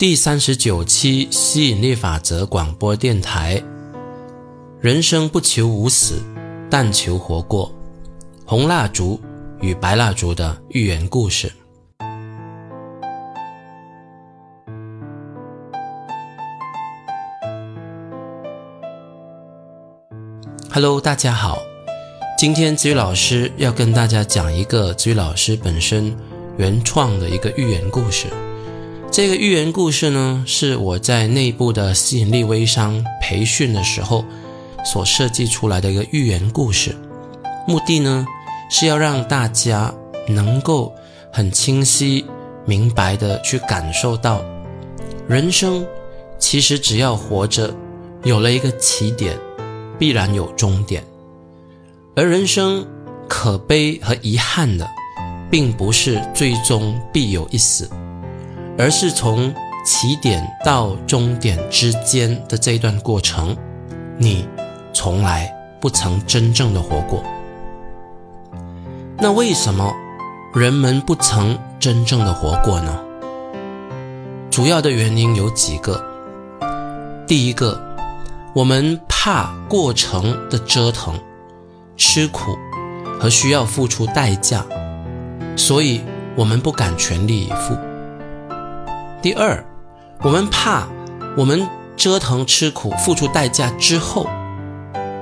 第三十九期吸引力法则广播电台。人生不求无死，但求活过。红蜡烛与白蜡烛的寓言故事。Hello，大家好。今天子宇老师要跟大家讲一个子宇老师本身原创的一个寓言故事。这个寓言故事呢，是我在内部的吸引力微商培训的时候所设计出来的一个寓言故事。目的呢，是要让大家能够很清晰、明白的去感受到，人生其实只要活着，有了一个起点，必然有终点。而人生可悲和遗憾的，并不是最终必有一死。而是从起点到终点之间的这一段过程，你从来不曾真正的活过。那为什么人们不曾真正的活过呢？主要的原因有几个。第一个，我们怕过程的折腾、吃苦和需要付出代价，所以我们不敢全力以赴。第二，我们怕我们折腾、吃苦、付出代价之后，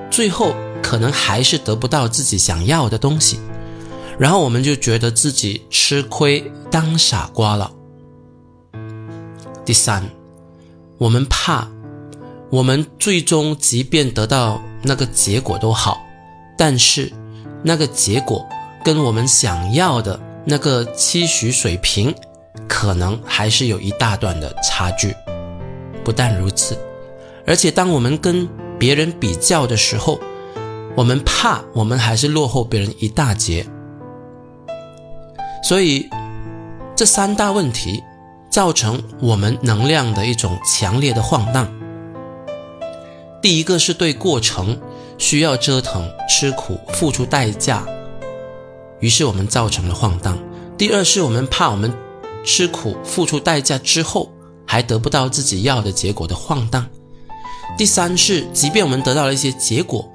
最后可能还是得不到自己想要的东西，然后我们就觉得自己吃亏、当傻瓜了。第三，我们怕我们最终即便得到那个结果都好，但是那个结果跟我们想要的那个期许水平。可能还是有一大段的差距。不但如此，而且当我们跟别人比较的时候，我们怕我们还是落后别人一大截。所以，这三大问题造成我们能量的一种强烈的晃荡。第一个是对过程需要折腾、吃苦、付出代价，于是我们造成了晃荡。第二是我们怕我们。吃苦付出代价之后，还得不到自己要的结果的晃荡。第三是，即便我们得到了一些结果，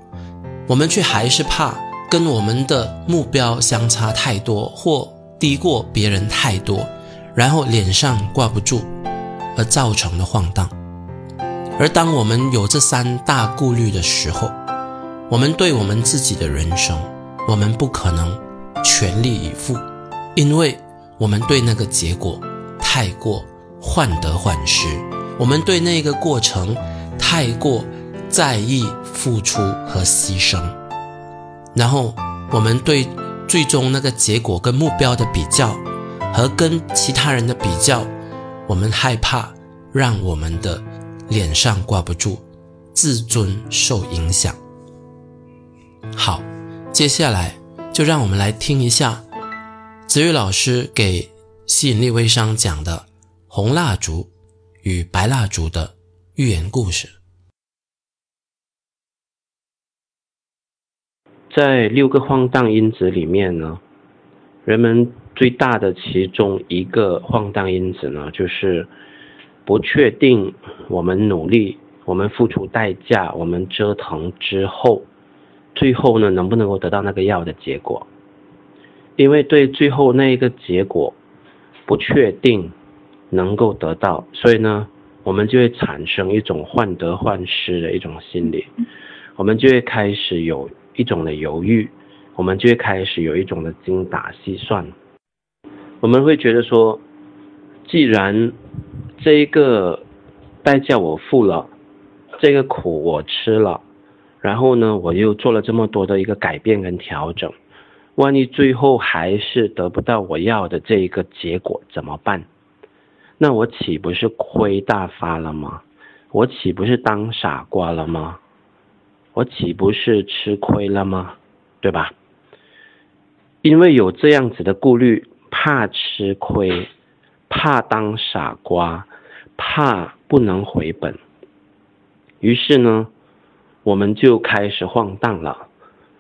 我们却还是怕跟我们的目标相差太多，或低过别人太多，然后脸上挂不住，而造成的晃荡。而当我们有这三大顾虑的时候，我们对我们自己的人生，我们不可能全力以赴，因为。我们对那个结果太过患得患失，我们对那个过程太过在意付出和牺牲，然后我们对最终那个结果跟目标的比较和跟其他人的比较，我们害怕让我们的脸上挂不住，自尊受影响。好，接下来就让我们来听一下。子宇老师给吸引力微商讲的红蜡烛与白蜡烛的寓言故事，在六个晃荡因子里面呢，人们最大的其中一个晃荡因子呢，就是不确定我们努力、我们付出代价、我们折腾之后，最后呢，能不能够得到那个要的结果。因为对最后那一个结果不确定能够得到，所以呢，我们就会产生一种患得患失的一种心理，我们就会开始有一种的犹豫，我们就会开始有一种的精打细算，我们会觉得说，既然这一个代价我付了，这个苦我吃了，然后呢，我又做了这么多的一个改变跟调整。万一最后还是得不到我要的这一个结果怎么办？那我岂不是亏大发了吗？我岂不是当傻瓜了吗？我岂不是吃亏了吗？对吧？因为有这样子的顾虑，怕吃亏，怕当傻瓜，怕不能回本，于是呢，我们就开始晃荡了。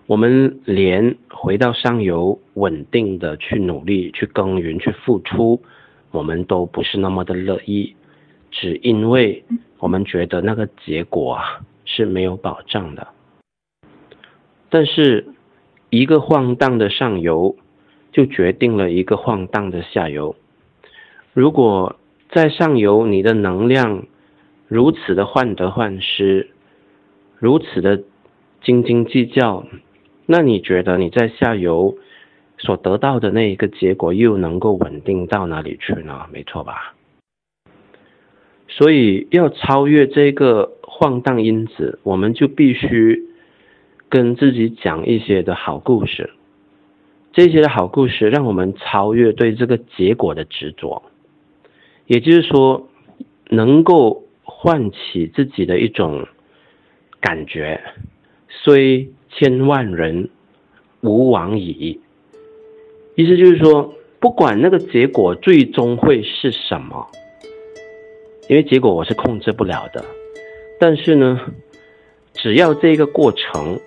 我们连回到上游稳定的去努力、去耕耘、去付出，我们都不是那么的乐意。只因为我们觉得那个结果啊是没有保障的。但是，一个晃荡的上游，就决定了一个晃荡的下游。如果在上游你的能量如此的患得患失，如此的斤斤计较，那你觉得你在下游所得到的那一个结果又能够稳定到哪里去呢？没错吧？所以要超越这个晃荡因子，我们就必须跟自己讲一些的好故事。这些的好故事让我们超越对这个结果的执着，也就是说，能够唤起自己的一种感觉，虽千万人吾往矣。意思就是说，不管那个结果最终会是什么。因为结果我是控制不了的，但是呢，只要这个过程，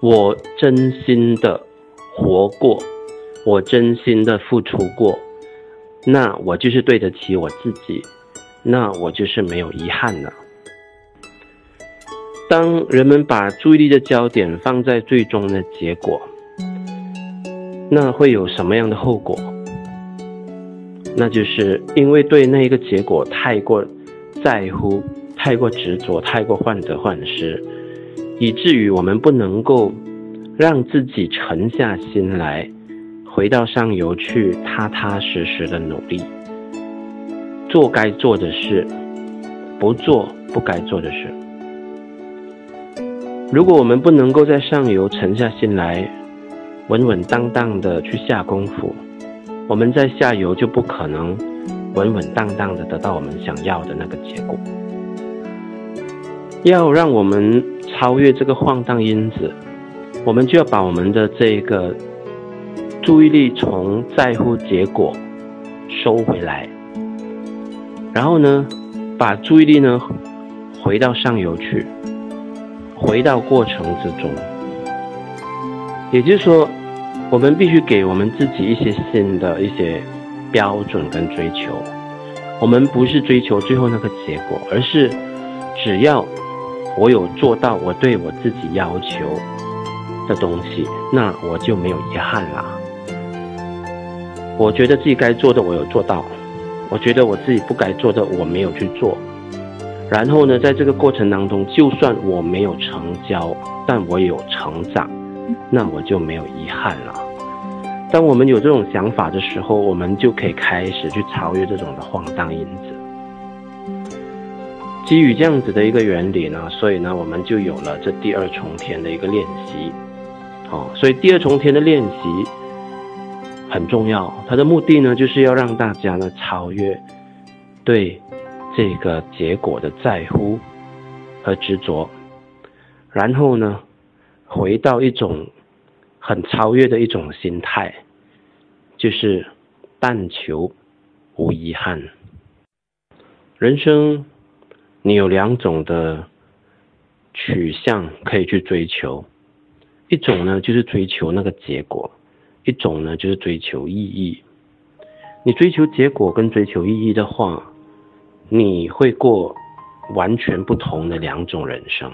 我真心的活过，我真心的付出过，那我就是对得起我自己，那我就是没有遗憾了。当人们把注意力的焦点放在最终的结果，那会有什么样的后果？那就是因为对那个结果太过在乎、太过执着、太过患得患失，以至于我们不能够让自己沉下心来，回到上游去踏踏实实的努力，做该做的事，不做不该做的事。如果我们不能够在上游沉下心来，稳稳当当的去下功夫。我们在下游就不可能稳稳当当的得到我们想要的那个结果。要让我们超越这个晃荡因子，我们就要把我们的这个注意力从在乎结果收回来，然后呢，把注意力呢回到上游去，回到过程之中，也就是说。我们必须给我们自己一些新的一些标准跟追求。我们不是追求最后那个结果，而是只要我有做到我对我自己要求的东西，那我就没有遗憾啦。我觉得自己该做的我有做到，我觉得我自己不该做的我没有去做。然后呢，在这个过程当中，就算我没有成交，但我有成长。那我就没有遗憾了。当我们有这种想法的时候，我们就可以开始去超越这种的晃荡因子。基于这样子的一个原理呢，所以呢，我们就有了这第二重天的一个练习。哦，所以第二重天的练习很重要，它的目的呢，就是要让大家呢超越对这个结果的在乎和执着，然后呢。回到一种很超越的一种心态，就是但求无遗憾。人生你有两种的取向可以去追求，一种呢就是追求那个结果，一种呢就是追求意义。你追求结果跟追求意义的话，你会过完全不同的两种人生。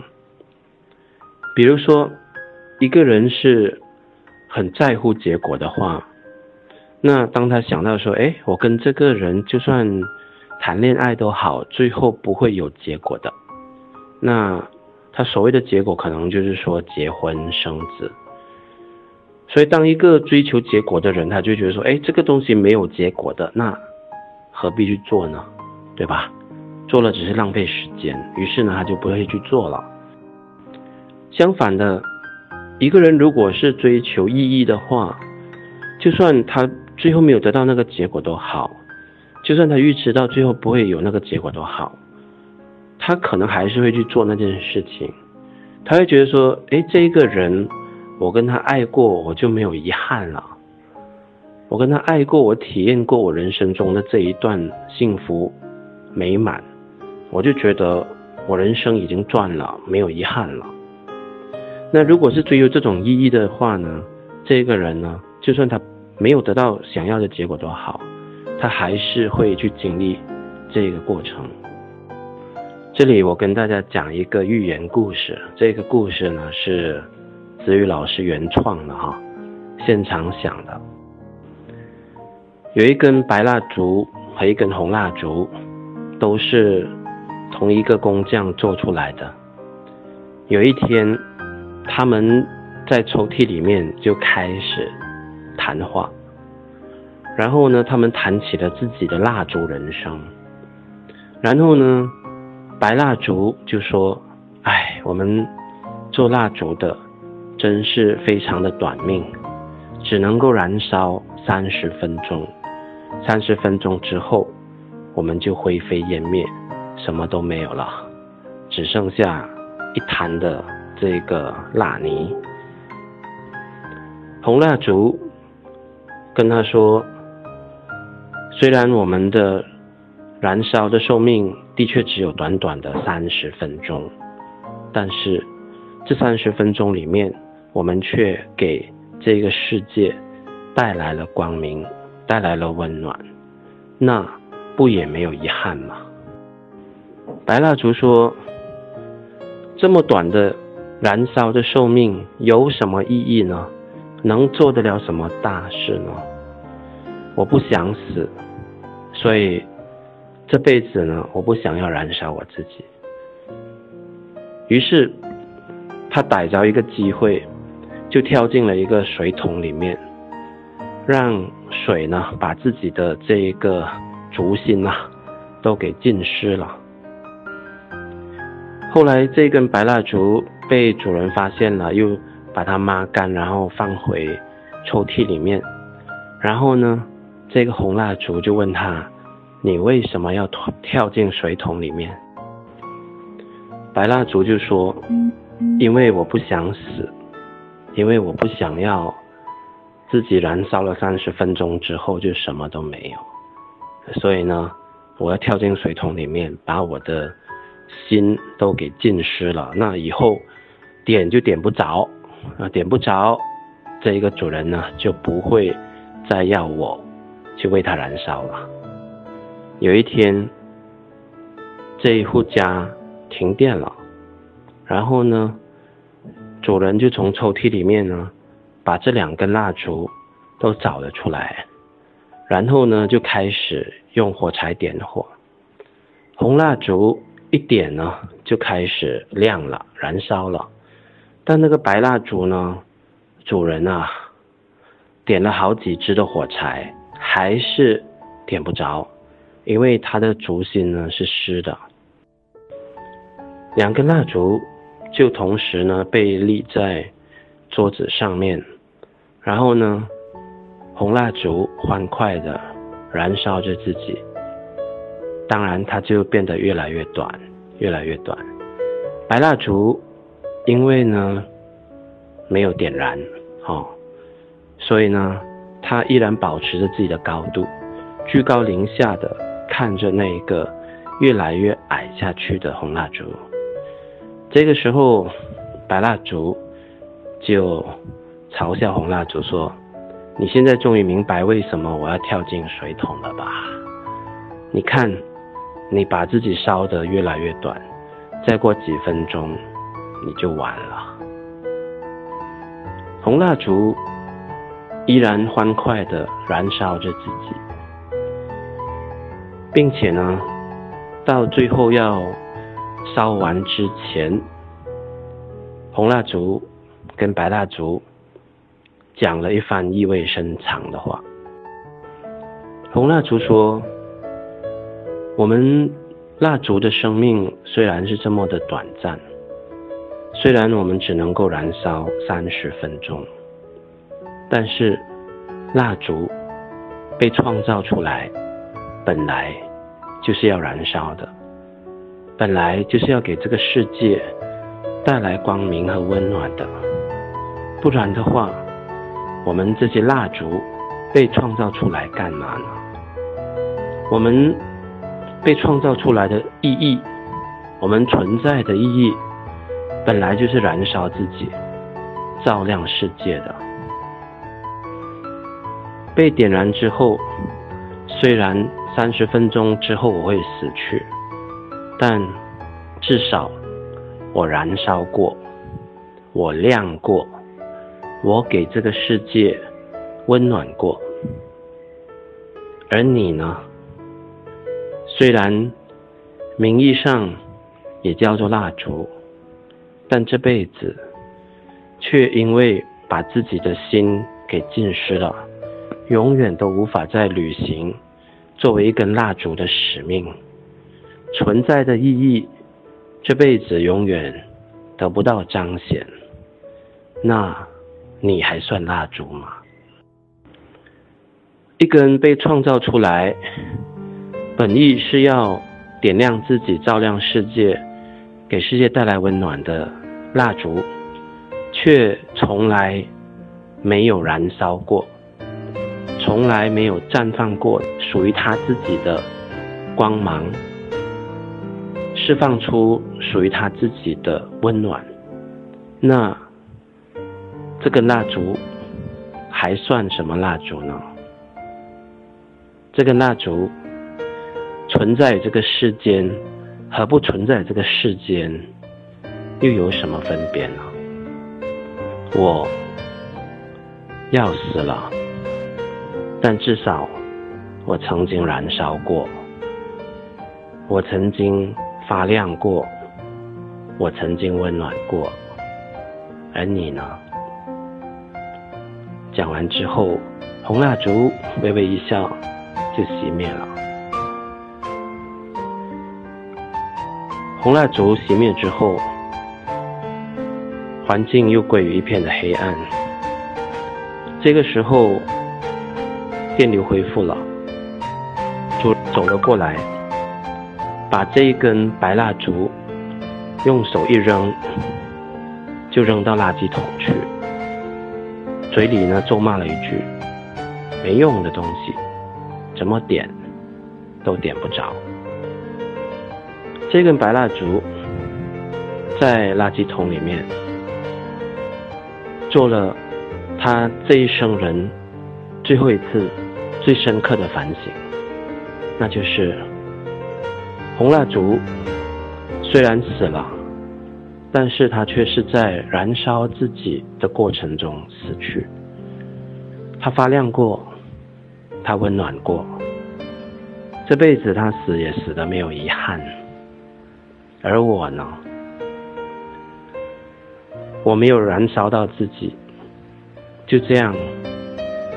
比如说。一个人是很在乎结果的话，那当他想到说，哎，我跟这个人就算谈恋爱都好，最后不会有结果的。那他所谓的结果，可能就是说结婚生子。所以，当一个追求结果的人，他就觉得说，哎，这个东西没有结果的，那何必去做呢？对吧？做了只是浪费时间。于是呢，他就不会去做了。相反的。一个人如果是追求意义的话，就算他最后没有得到那个结果都好，就算他预知到最后不会有那个结果都好，他可能还是会去做那件事情。他会觉得说：“哎，这一个人，我跟他爱过，我就没有遗憾了。我跟他爱过，我体验过我人生中的这一段幸福美满，我就觉得我人生已经赚了，没有遗憾了。”那如果是追求这种意义的话呢？这个人呢，就算他没有得到想要的结果都好，他还是会去经历这个过程，这里我跟大家讲一个寓言故事。这个故事呢是子宇老师原创的哈，现场想的。有一根白蜡烛和一根红蜡烛，都是同一个工匠做出来的。有一天，他们在抽屉里面就开始谈话，然后呢，他们谈起了自己的蜡烛人生，然后呢。白蜡烛就说：“哎，我们做蜡烛的真是非常的短命，只能够燃烧三十分钟。三十分钟之后，我们就灰飞烟灭，什么都没有了，只剩下一滩的这个蜡泥。”红蜡烛跟他说：“虽然我们的燃烧的寿命。”的确只有短短的三十分钟，但是这三十分钟里面，我们却给这个世界带来了光明，带来了温暖，那不也没有遗憾吗？白蜡烛说：“这么短的燃烧的寿命有什么意义呢？能做得了什么大事呢？我不想死，所以。”这辈子呢，我不想要燃烧我自己。于是，他逮着一个机会，就跳进了一个水桶里面，让水呢把自己的这一个烛芯呐都给浸湿了。后来，这根白蜡烛被主人发现了，又把它抹干，然后放回抽屉里面。然后呢，这个红蜡烛就问他。你为什么要跳进水桶里面？白蜡烛就说：“因为我不想死，因为我不想要自己燃烧了三十分钟之后就什么都没有，所以呢，我要跳进水桶里面，把我的心都给浸湿了。那以后点就点不着，啊，点不着，这一个主人呢就不会再要我去为他燃烧了。”有一天，这一户家停电了，然后呢，主人就从抽屉里面呢，把这两根蜡烛都找了出来，然后呢，就开始用火柴点火。红蜡烛一点呢，就开始亮了，燃烧了。但那个白蜡烛呢，主人啊，点了好几支的火柴，还是点不着。因为它的烛芯呢是湿的，两根蜡烛就同时呢被立在桌子上面，然后呢，红蜡烛欢快的燃烧着自己，当然它就变得越来越短，越来越短。白蜡烛因为呢没有点燃，哦，所以呢它依然保持着自己的高度，居高临下的。看着那一个越来越矮下去的红蜡烛，这个时候，白蜡烛就嘲笑红蜡烛说：“你现在终于明白为什么我要跳进水桶了吧？你看，你把自己烧得越来越短，再过几分钟你就完了。”红蜡烛依然欢快地燃烧着自己。并且呢，到最后要烧完之前，红蜡烛跟白蜡烛讲了一番意味深长的话。红蜡烛说：“我们蜡烛的生命虽然是这么的短暂，虽然我们只能够燃烧三十分钟，但是蜡烛被创造出来。”本来就是要燃烧的，本来就是要给这个世界带来光明和温暖的，不然的话，我们这些蜡烛被创造出来干嘛呢？我们被创造出来的意义，我们存在的意义，本来就是燃烧自己，照亮世界的。被点燃之后，虽然。三十分钟之后我会死去，但至少我燃烧过，我亮过，我给这个世界温暖过。而你呢？虽然名义上也叫做蜡烛，但这辈子却因为把自己的心给浸湿了，永远都无法再履行作为一根蜡烛的使命，存在的意义，这辈子永远得不到彰显。那你还算蜡烛吗？一根被创造出来，本意是要点亮自己、照亮世界、给世界带来温暖的蜡烛，却从来没有燃烧过，从来没有绽放过属于他自己的光芒，释放出属于他自己的温暖。那这个蜡烛还算什么蜡烛呢？这个蜡烛存在这个世间和不存在这个世间又有什么分别呢？我要死了，但至少我曾经燃烧过，我曾经发亮过，我曾经温暖过，而你呢？讲完之后，红蜡烛微微一笑。就熄灭了。红蜡烛熄灭之后，环境又归于一片的黑暗。这个时候，电流恢复了，就走了过来，把这一根白蜡烛用手一扔，就扔到垃圾桶，嘴里呢咒骂了一句：“没用的东西。”怎么点都点不着。这根白蜡烛在垃圾桶里面做了他这一生人最后一次最深刻的反省，那就是红蜡烛虽然死了，但是它却是在燃烧自己的过程中死去。它发亮过。他温暖过，这辈子他死也死的没有遗憾，而我呢，我没有燃烧到自己，就这样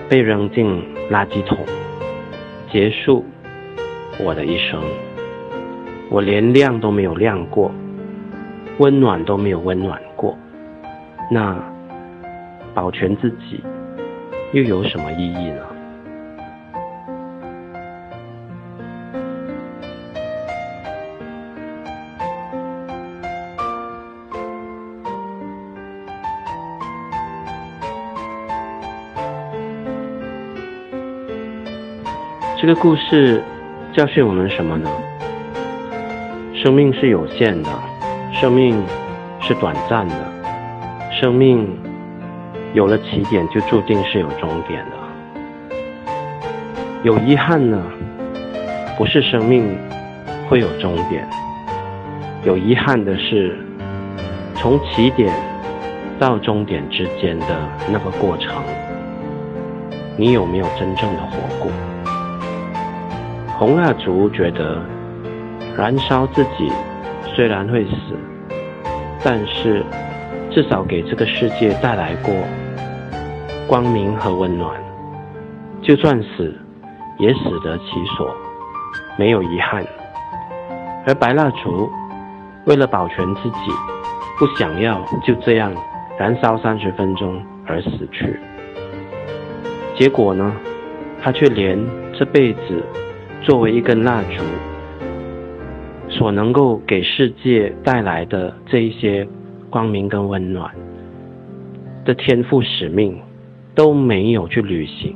被扔进垃圾桶，结束我的一生。我连亮都没有亮过，温暖都没有温暖过，那保全自己又有什么意义呢？这个故事教训我们什么呢？生命是有限的，生命是短暂的，生命有了起点就注定是有终点的。有遗憾呢，不是生命会有终点，有遗憾的是从起点到终点之间的那个过程，你有没有真正的活过？红蜡烛觉得，燃烧自己虽然会死，但是至少给这个世界带来过光明和温暖。就算死，也死得其所，没有遗憾。而白蜡烛为了保全自己，不想要就这样燃烧三十分钟而死去。结果呢，他却连这辈子。作为一根蜡烛，所能够给世界带来的这一些光明跟温暖的天赋使命都没有去履行，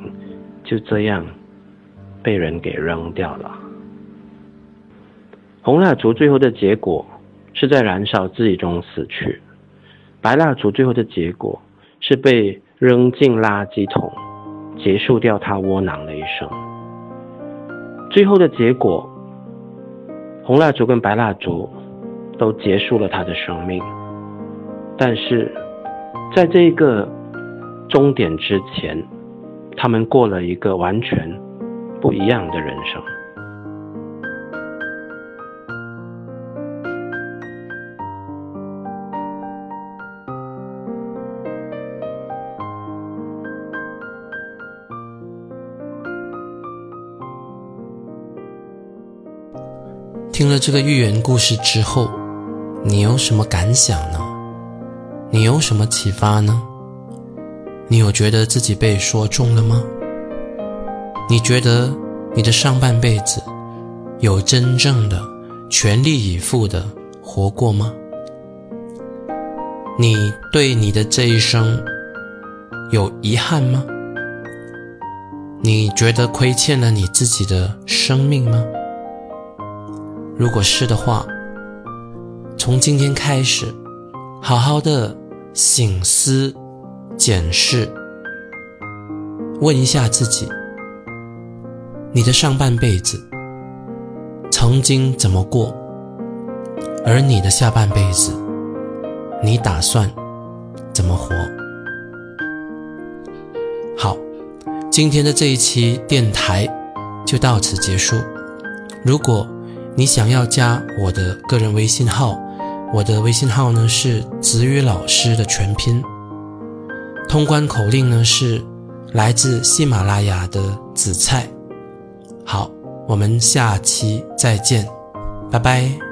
就这样被人给扔掉了。红蜡烛最后的结果是在燃烧自己中死去，白蜡烛最后的结果是被扔进垃圾桶，结束掉他窝囊的一生。最后的结果，红蜡烛跟白蜡烛都结束了他的生命。但是，在这个终点之前，他们过了一个完全不一样的人生。听了这个寓言故事之后，你有什么感想呢？你有什么启发呢？你有觉得自己被说中了吗？你觉得你的上半辈子有真正的全力以赴的活过吗？你对你的这一生有遗憾吗？你觉得亏欠了你自己的生命吗？如果是的话，从今天开始，好好的醒思、检视，问一下自己：你的上半辈子曾经怎么过？而你的下半辈子，你打算怎么活？好，今天的这一期电台就到此结束。如果你想要加我的个人微信号，我的微信号呢是子宇老师的全拼。通关口令呢是来自喜马拉雅的紫菜。好，我们下期再见，拜拜。